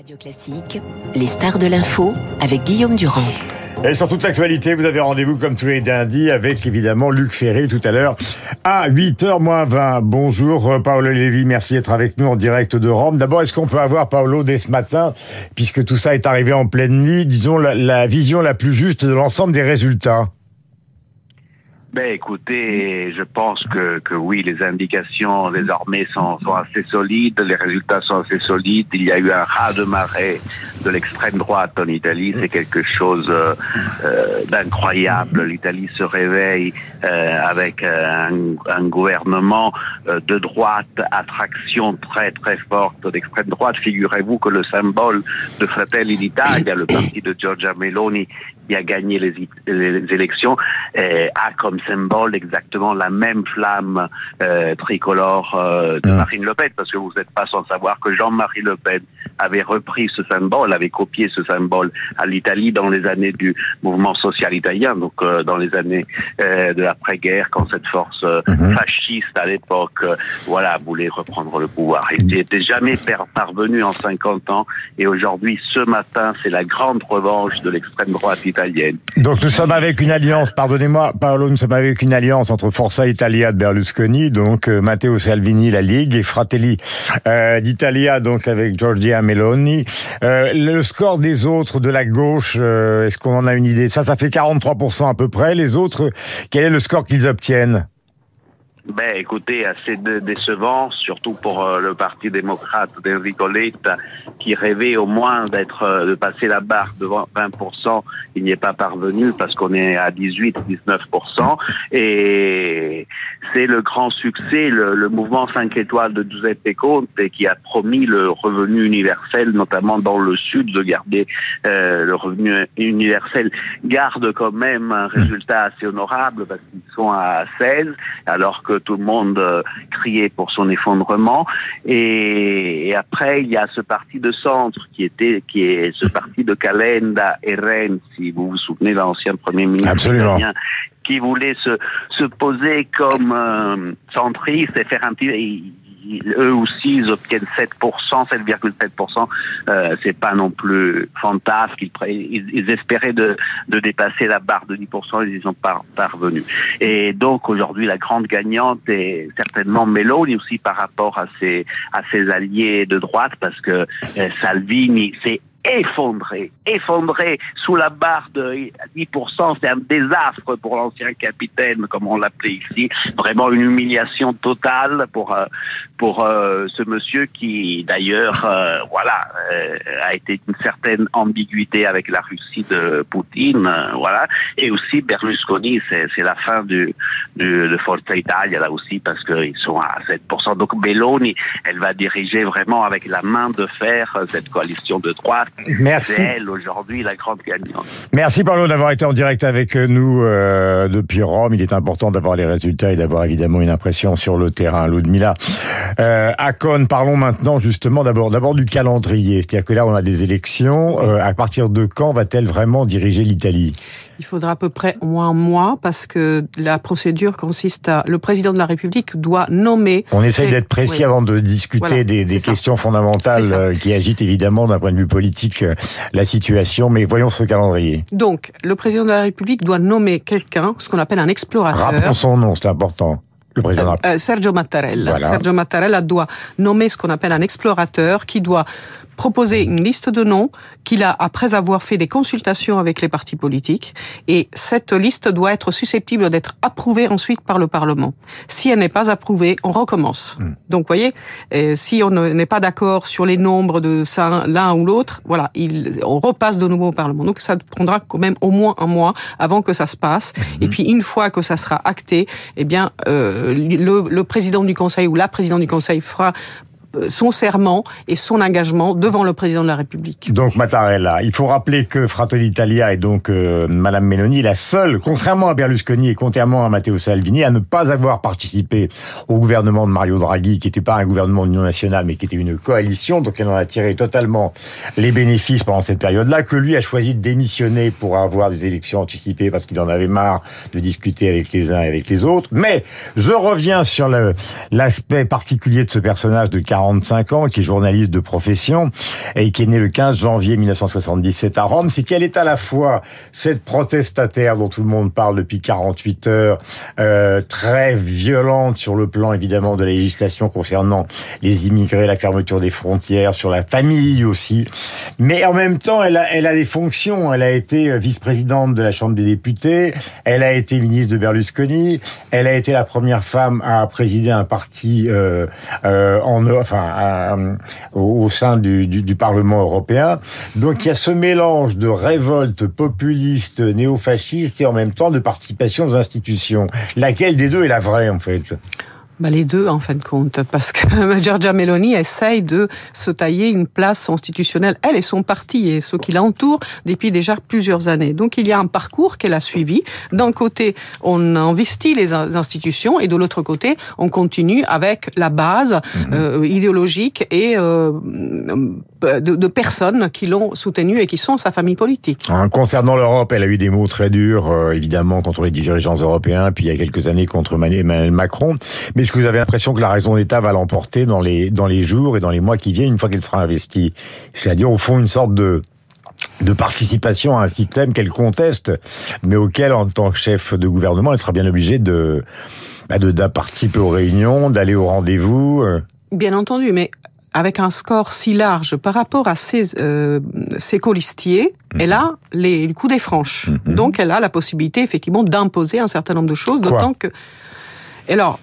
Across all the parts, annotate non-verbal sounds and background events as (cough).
Radio Classique, les stars de l'info avec Guillaume Durand. Et sur toute l'actualité, vous avez rendez-vous comme tous les lundis avec évidemment Luc Ferré tout à l'heure à 8h moins 20. Bonjour euh, Paolo Lévy, merci d'être avec nous en direct de Rome. D'abord, est-ce qu'on peut avoir Paolo dès ce matin, puisque tout ça est arrivé en pleine nuit, disons la vision la plus juste de l'ensemble des résultats? Ben écoutez, je pense que, que oui, les indications désormais sont, sont assez solides, les résultats sont assez solides. Il y a eu un ras de marée de l'extrême droite en Italie, c'est quelque chose euh, euh d'incroyable. L'Italie se réveille euh, avec un, un, gouvernement euh, de droite, attraction très très forte d'extrême droite. Figurez-vous que le symbole de Fratelli d'Italia, le parti de Giorgia Meloni, qui a gagné les, les élections, a comme symbole exactement la même flamme euh, tricolore euh, de Marine Le Pen, parce que vous n'êtes pas sans savoir que Jean-Marie Le Pen avait repris ce symbole, avait copié ce symbole à l'Italie dans les années du mouvement social italien, donc euh, dans les années euh, de l'après-guerre, quand cette force euh, mhm. fasciste à l'époque, voilà, voulait reprendre le pouvoir. Il n'était jamais parvenu en 50 ans, et aujourd'hui, ce matin, c'est la grande revanche de l'extrême droite italienne. Donc nous sommes avec une alliance, pardonnez-moi, Paolo, nous sommes avec une alliance entre Forza Italia de Berlusconi, donc Matteo Salvini, la Ligue, et Fratelli d'Italia, donc avec Giorgia Meloni. Euh, le score des autres de la gauche, euh, est-ce qu'on en a une idée? Ça, ça fait 43% à peu près. Les autres, quel est le score qu'ils obtiennent? Ben, écoutez, assez décevant, surtout pour euh, le Parti démocrate d'Enrico Letta, qui rêvait au moins d'être, euh, de passer la barre de 20%. Il n'y est pas parvenu parce qu'on est à 18-19%. Et c'est le grand succès, le, mouvement 5 étoiles de Giuseppe Conte, qui a promis le revenu universel, notamment dans le sud, de garder euh, le revenu universel, garde quand même un résultat assez honorable parce qu'ils sont à 16, alors que tout le monde euh, criait pour son effondrement. Et, après, il y a ce parti de centre qui était, qui est ce parti de Calenda et Rennes, si vous vous souvenez, l'ancien premier ministre Absolument. italien, qui voulait se, se poser comme euh, centriste et faire un petit eux aussi, ils obtiennent 7%, 7,7%. Euh, c'est pas non plus fantasque. Ils, ils, espéraient de, de, dépasser la barre de 10%, ils y sont pas parvenus. Et donc aujourd'hui, la grande gagnante est certainement Meloni aussi par rapport à ses à ses alliés de droite, parce que euh, Salvini, c'est effondré, effondré sous la barre de 10%. C'est un désastre pour l'ancien capitaine, comme on l'appelait ici. Vraiment une humiliation totale pour euh, pour euh, ce monsieur qui, d'ailleurs, euh, voilà, a été une certaine ambiguïté avec la Russie de Poutine, voilà. Et aussi Berlusconi, c'est la fin du, de Forza Italia là aussi parce qu'ils sont à 7%. Donc Meloni, elle va diriger vraiment avec la main de fer cette coalition de droite Merci. C'est elle aujourd'hui la grande gagnante. Merci Paolo d'avoir été en direct avec nous euh, depuis Rome. Il est important d'avoir les résultats et d'avoir évidemment une impression sur le terrain. Ludmila, euh, à Cône, parlons maintenant justement d'abord d'abord du calendrier. C'est-à-dire que là on a des élections. Euh, à partir de quand va-t-elle vraiment diriger l'Italie? Il faudra à peu près au moins un mois parce que la procédure consiste à le président de la République doit nommer. On essaye d'être précis oui. avant de discuter voilà, des, des questions fondamentales euh, qui agitent évidemment d'un point de vue politique euh, la situation. Mais voyons ce calendrier. Donc, le président de la République doit nommer quelqu'un, ce qu'on appelle un explorateur. Rappelons son nom, c'est important. Le président. Euh, Sergio Mattarella. Voilà. Sergio Mattarella doit nommer ce qu'on appelle un explorateur qui doit proposer une liste de noms qu'il a après avoir fait des consultations avec les partis politiques et cette liste doit être susceptible d'être approuvée ensuite par le Parlement. Si elle n'est pas approuvée, on recommence. Mm. Donc, voyez, euh, si on n'est pas d'accord sur les nombres de l'un ou l'autre, voilà, il, on repasse de nouveau au Parlement. Donc, ça prendra quand même au moins un mois avant que ça se passe. Mm. Et puis, une fois que ça sera acté, eh bien, euh, le, président du Conseil ou la présidente du Conseil fera son serment et son engagement devant le président de la République. Donc Mattarella, il faut rappeler que Fratelli Italia et donc euh, Madame Meloni la seule, contrairement à Berlusconi et contrairement à Matteo Salvini, à ne pas avoir participé au gouvernement de Mario Draghi, qui n'était pas un gouvernement d'union nationale, mais qui était une coalition, donc elle en a tiré totalement les bénéfices pendant cette période-là, que lui a choisi de démissionner pour avoir des élections anticipées parce qu'il en avait marre de discuter avec les uns et avec les autres. Mais je reviens sur l'aspect particulier de ce personnage de Carlo 45 ans, qui est journaliste de profession et qui est né le 15 janvier 1977 à Rome, c'est qu'elle est à la fois cette protestataire dont tout le monde parle depuis 48 heures, euh, très violente sur le plan évidemment de la législation concernant les immigrés, la fermeture des frontières, sur la famille aussi, mais en même temps elle a, des fonctions, elle a été vice-présidente de la Chambre des députés, elle a été ministre de Berlusconi, elle a été la première femme à présider un parti euh, euh, enfin, au sein du, du, Parlement européen. Donc il y a ce mélange de révolte populiste, néo-fasciste et en même temps de participation aux institutions. Laquelle des deux est la vraie en fait? Bah, les deux, en fin de compte, parce que (laughs) Giorgia Meloni essaye de se tailler une place institutionnelle, elle et son parti et ceux qui l'entourent depuis déjà plusieurs années. Donc il y a un parcours qu'elle a suivi. D'un côté, on investit les institutions et de l'autre côté, on continue avec la base mhm. euh, idéologique et euh, de, de, personnes qui l'ont soutenue et qui sont sa famille politique. Concernant l'Europe, elle a eu des mots très durs, euh, évidemment, contre les dirigeants européens, puis il y a quelques années contre Emmanuel Macron. Mais est-ce que vous avez l'impression que la raison d'État va l'emporter dans les, dans les jours et dans les mois qui viennent, une fois qu'elle sera investie C'est-à-dire, au fond, une sorte de de participation à un système qu'elle conteste, mais auquel, en tant que chef de gouvernement, elle sera bien obligée de, bah, de, participer aux réunions, d'aller au rendez-vous. Euh. Bien entendu, mais avec un score si large par rapport à ses, euh, ses colistiers, mhm. elle a les, coups des franches. Mhm. Donc, elle a la possibilité, effectivement, d'imposer un certain nombre de choses, d'autant que... Alors,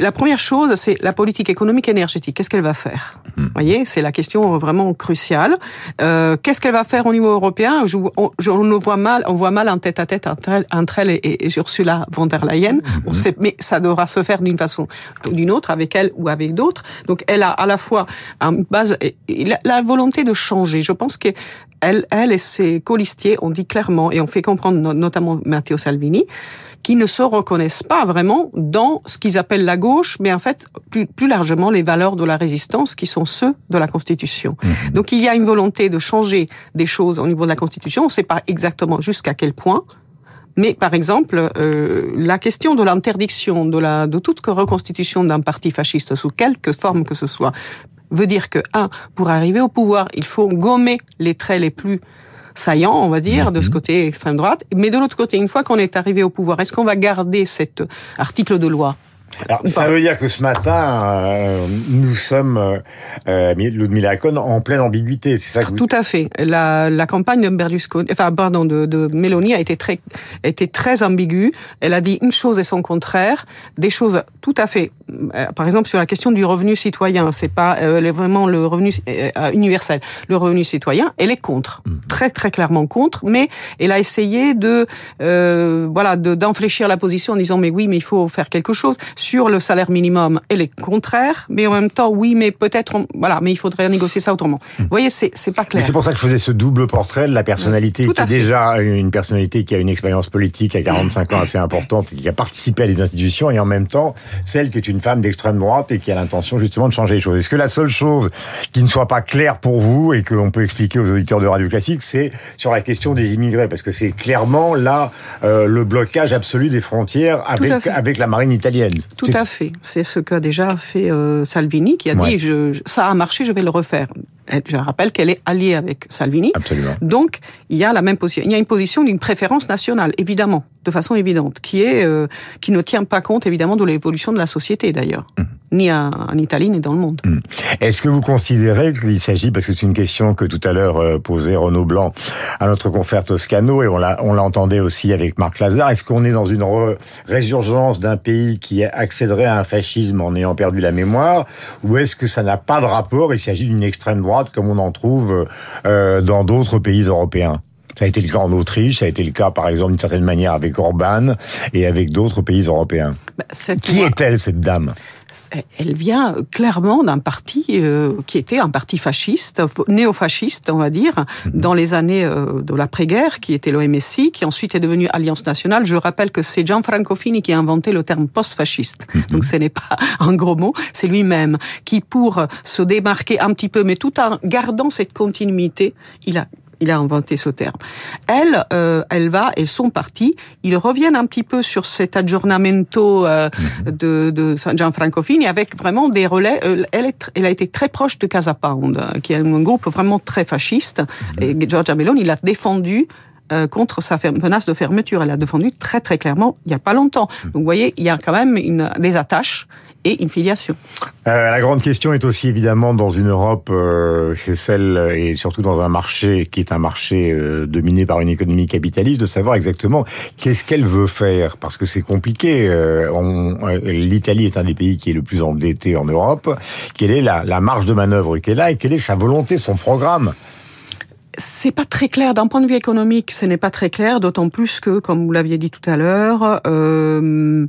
la première chose, c'est la politique économique énergétique. Qu'est-ce qu'elle va faire? Vous hmm. voyez, c'est la question vraiment cruciale. Euh, Qu'est-ce qu'elle va faire au niveau européen? Je, on, on, voit mal, on voit mal un tête-à-tête entre, elle et, Ursula von der Leyen. Hmm. sait, mais ça devra se faire d'une façon ou d'une autre, avec elle ou avec d'autres. Donc, elle a à la fois une base, la, la volonté de changer. Je pense que elle, elle et ses colistiers ont dit clairement, et on fait comprendre notamment Matteo Salvini, qui ne se reconnaissent pas vraiment dans ce qu'ils appellent la gauche, mais en fait plus, plus, largement les valeurs de la résistance qui sont ceux de la Constitution. Mhm. Donc il y a une volonté de changer des choses au niveau de la Constitution. On ne sait pas exactement jusqu'à quel point. Mais par exemple, euh, la question de l'interdiction de, la, de toute reconstitution d'un parti fasciste sous quelque forme que ce soit veut dire que, un, pour arriver au pouvoir, il faut gommer les traits les plus saillant, on va dire, de ce mhm. côté extrême droite. Mais de l'autre côté, une fois qu'on est arrivé au pouvoir, est-ce qu'on va garder cet article de loi? Alors, ça veut dire que ce matin, euh, nous sommes, euh, euh Ludmilla en pleine ambiguïté, c'est ça que Tout à fait. La, la campagne de Berlusconi, enfin, pardon, de, de Meloni a été très, été très ambiguë. Elle a dit une chose et son contraire, des choses tout à fait, euh, par exemple, sur la question du revenu citoyen, c'est pas euh, vraiment le revenu universel. Le revenu citoyen, elle est contre, mhm. très, très clairement contre, mais elle a essayé de, voilà, d'enfléchir la position en disant, mais oui, mais il faut faire quelque chose sur le salaire minimum, elle est contraire, mais en même temps, oui, mais peut-être, voilà, mais il faudrait négocier ça autrement. Vous voyez, c'est, pas clair. C'est pour ça que je faisais ce double portrait de la personnalité qui est déjà une personnalité qui a une expérience politique à 45 ans assez importante, qui a participé à des institutions, et en même temps, celle qui est une femme d'extrême droite et qui a l'intention justement de changer les choses. Est-ce que la seule chose qui ne soit pas claire pour vous et qu'on peut expliquer aux auditeurs de Radio Classique, c'est sur la question des immigrés, parce que c'est clairement là euh, le blocage absolu des frontières avec, avec la marine italienne. Tout à fait. C'est ce qu'a déjà fait euh, Salvini, qui a dit je, ça a marché, je vais le refaire. Je rappelle qu'elle est alliée avec Salvini. Absolument. Donc il y a la même position. Il y a une position d'une préférence nationale, évidemment, de façon évidente, qui est euh, qui ne tient pas compte évidemment de l'évolution de la société d'ailleurs, mmh. Ni en, Italie ni dans le monde. Mmh. Est-ce que vous considérez qu'il s'agit, parce que c'est une question que tout à l'heure euh, posait Renaud Blanc à notre confrère Toscano et on l'entendait aussi avec Marc Lazare, est-ce qu'on est dans une résurgence d'un pays qui accéderait à un fascisme en ayant perdu la mémoire, ou est-ce que ça n'a pas de rapport Il s'agit d'une extrême droite comme on en trouve euh, dans d'autres pays européens? Ça a été le cas en Autriche, ça a été le cas par exemple d'une certaine manière avec Orban et avec d'autres pays européens. Bah, Qui est-elle cette dame? Elle vient clairement d'un parti euh, qui était un parti fasciste, néo-fasciste, on va dire, mhm. dans les années euh, de l'après-guerre, qui était l'OMSI, qui ensuite est devenu Alliance nationale. Je rappelle que c'est Gianfranco Fini qui a inventé le terme post-fasciste. Mhm. Donc ce n'est pas (laughs) un gros mot, c'est lui-même qui, pour se démarquer un petit peu, mais tout en gardant cette continuité, il a il a inventé ce terme. Elle, euh, elle va et son parti, ils reviennent un petit peu sur cet aggiornamento euh, mhm. de, de Gianfranco Fini avec vraiment des relais. Euh, elle, est, elle a été très proche de Casa Pound, qui est un groupe vraiment très fasciste. Mhm. Et Giorgia Meloni, il a défendu contre sa menace de fermeture. Elle a défendu très très clairement il n'y a pas longtemps. Mhm. Donc vous voyez, il y a quand même une, des attaches et une filiation. Euh, la grande question est aussi évidemment dans une Europe, euh, c'est celle et surtout dans un marché qui est un marché euh, dominé par une économie capitaliste, de savoir exactement qu'est-ce qu'elle veut faire, parce que c'est compliqué. Euh, L'Italie est un des pays qui est le plus endetté en Europe. Quelle est la, la marge de manœuvre qu'elle a et quelle est sa volonté, son programme? C'est pas très clair d'un point de vue économique. Ce n'est pas très clair, d'autant plus que, comme vous l'aviez dit tout à l'heure, euh,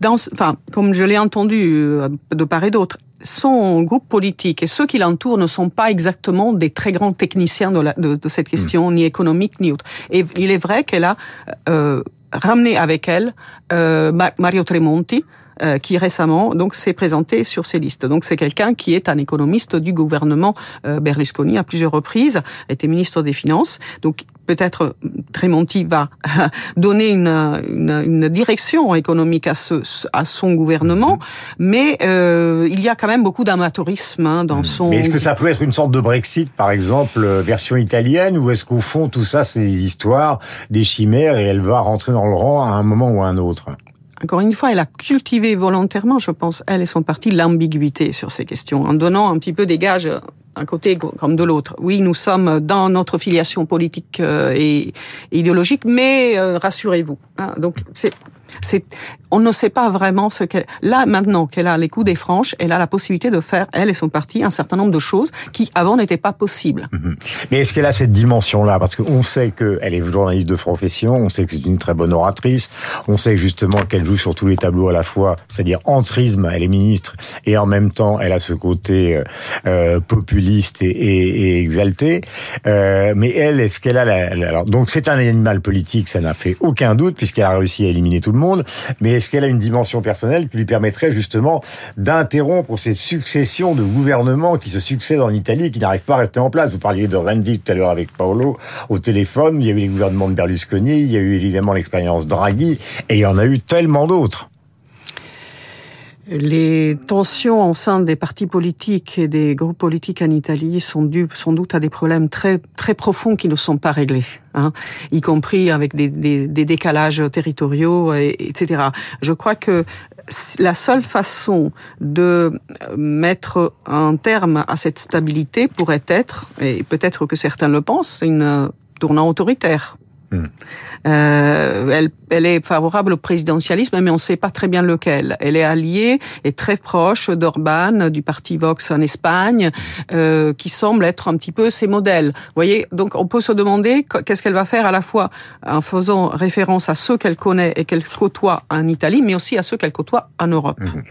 dans, enfin, comme je l'ai entendu euh, de part et d'autre, son groupe politique et ceux qui l'entourent ne sont pas exactement des très grands techniciens de, la, de, de cette question, hmm. ni économique ni autre. Et il est vrai qu'elle a euh, ramené avec elle euh, Mario Tremonti, euh, qui récemment donc s'est présenté sur ces listes. Donc c'est quelqu'un qui est un économiste du gouvernement euh, Berlusconi à plusieurs reprises, été ministre des Finances. Donc peut-être Tremonti va (laughs) donner une, une, une, direction économique à, ce, à son gouvernement, mais euh, il y a quand même beaucoup d'amateurisme hein, dans son. Mais est-ce que ça peut être une sorte de Brexit, par exemple, euh, version italienne, ou est-ce qu'au fond tout ça c'est des histoires, des chimères, et elle va rentrer dans le rang à un moment ou à un autre? Encore une fois, elle a cultivé volontairement, je pense, elle et son parti, l'ambiguïté sur ces questions, en donnant un petit peu des gages d'un côté comme de l'autre. Oui, nous sommes dans notre filiation politique euh, et idéologique, mais euh, rassurez-vous. Hein, donc, c'est on ne sait pas vraiment ce qu'elle. Là, maintenant qu'elle a les coups des franches, elle a la possibilité de faire, elle et son parti, un certain nombre de choses qui avant n'étaient pas possibles. Mhm. Mais est-ce qu'elle a cette dimension-là? Parce qu'on sait qu'elle est journaliste de profession, on sait que c'est une très bonne oratrice, on sait justement qu'elle joue sur tous les tableaux à la fois, c'est-à-dire entrisme, elle est ministre, et en même temps, elle a ce côté euh, euh populiste et, exalté. Euh, mais elle, est-ce qu'elle a alors, donc c'est un animal politique, ça n'a fait aucun doute puisqu'elle a réussi à éliminer tout le monde monde, mais est-ce qu'elle a une dimension personnelle qui lui permettrait justement d'interrompre cette succession de gouvernements qui se succèdent en Italie et qui n'arrivent pas à rester en place? Vous parliez de Renzi tout à l'heure avec Paolo au téléphone, il y a eu les gouvernements de Berlusconi, il y a eu évidemment l'expérience Draghi, et il y en a eu tellement d'autres. Les tensions au sein des partis politiques et des groupes politiques en Italie sont dues sans doute à des problèmes très très profonds qui ne sont pas réglés, hein, y compris avec des, des, des décalages territoriaux, et, etc. Je crois que la seule façon de mettre un terme à cette stabilité pourrait être, et peut-être que certains le pensent, une tournant autoritaire. Euh, elle, elle, est favorable au présidentialisme, mais on ne sait pas très bien lequel. Elle est alliée et très proche d'Orban, du parti Vox en Espagne, euh, qui semble être un petit peu ses modèles. Vous voyez, donc on peut se demander qu'est-ce qu'elle va faire à la fois en faisant référence à ceux qu'elle connaît et qu'elle côtoie en Italie, mais aussi à ceux qu'elle côtoie en Europe. Hmm.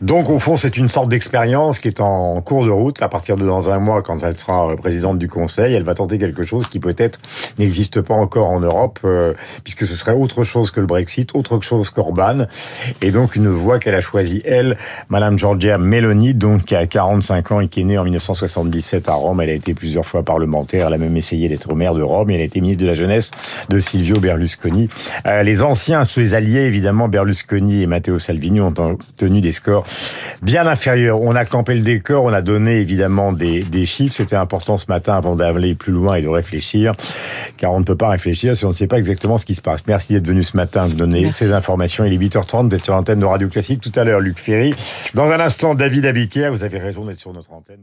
Donc au fond, c'est une sorte d'expérience qui est en cours de route. À partir de dans un mois, quand elle sera présidente du Conseil, elle va tenter quelque chose qui peut-être n'existe pas encore en Europe. Euh, euh, puisque ce serait autre chose que le Brexit, autre chose qu'Orban, et donc une voie qu'elle a choisie, elle, Madame Georgia Meloni, donc qui a 45 ans et qui est née en 1977 à Rome. Elle a été plusieurs fois parlementaire, elle a même essayé d'être maire de Rome, et elle a été ministre de la Jeunesse de Silvio Berlusconi. Euh, les anciens, ses alliés, évidemment, Berlusconi et Matteo Salvini, ont obtenu des scores bien inférieurs. On a campé le décor, on a donné évidemment des, des chiffres. C'était important ce matin avant d'aller plus loin et de réfléchir, car on ne peut pas réfléchir si on ne sait pas exactement ce qui se passe. Merci d'être venu ce matin nous donner ces informations. Il est 8h30 d'être sur l'antenne de Radio Classique. Tout à l'heure, Luc Ferry. Dans un instant, David Abiquière. Vous avez raison d'être sur notre antenne.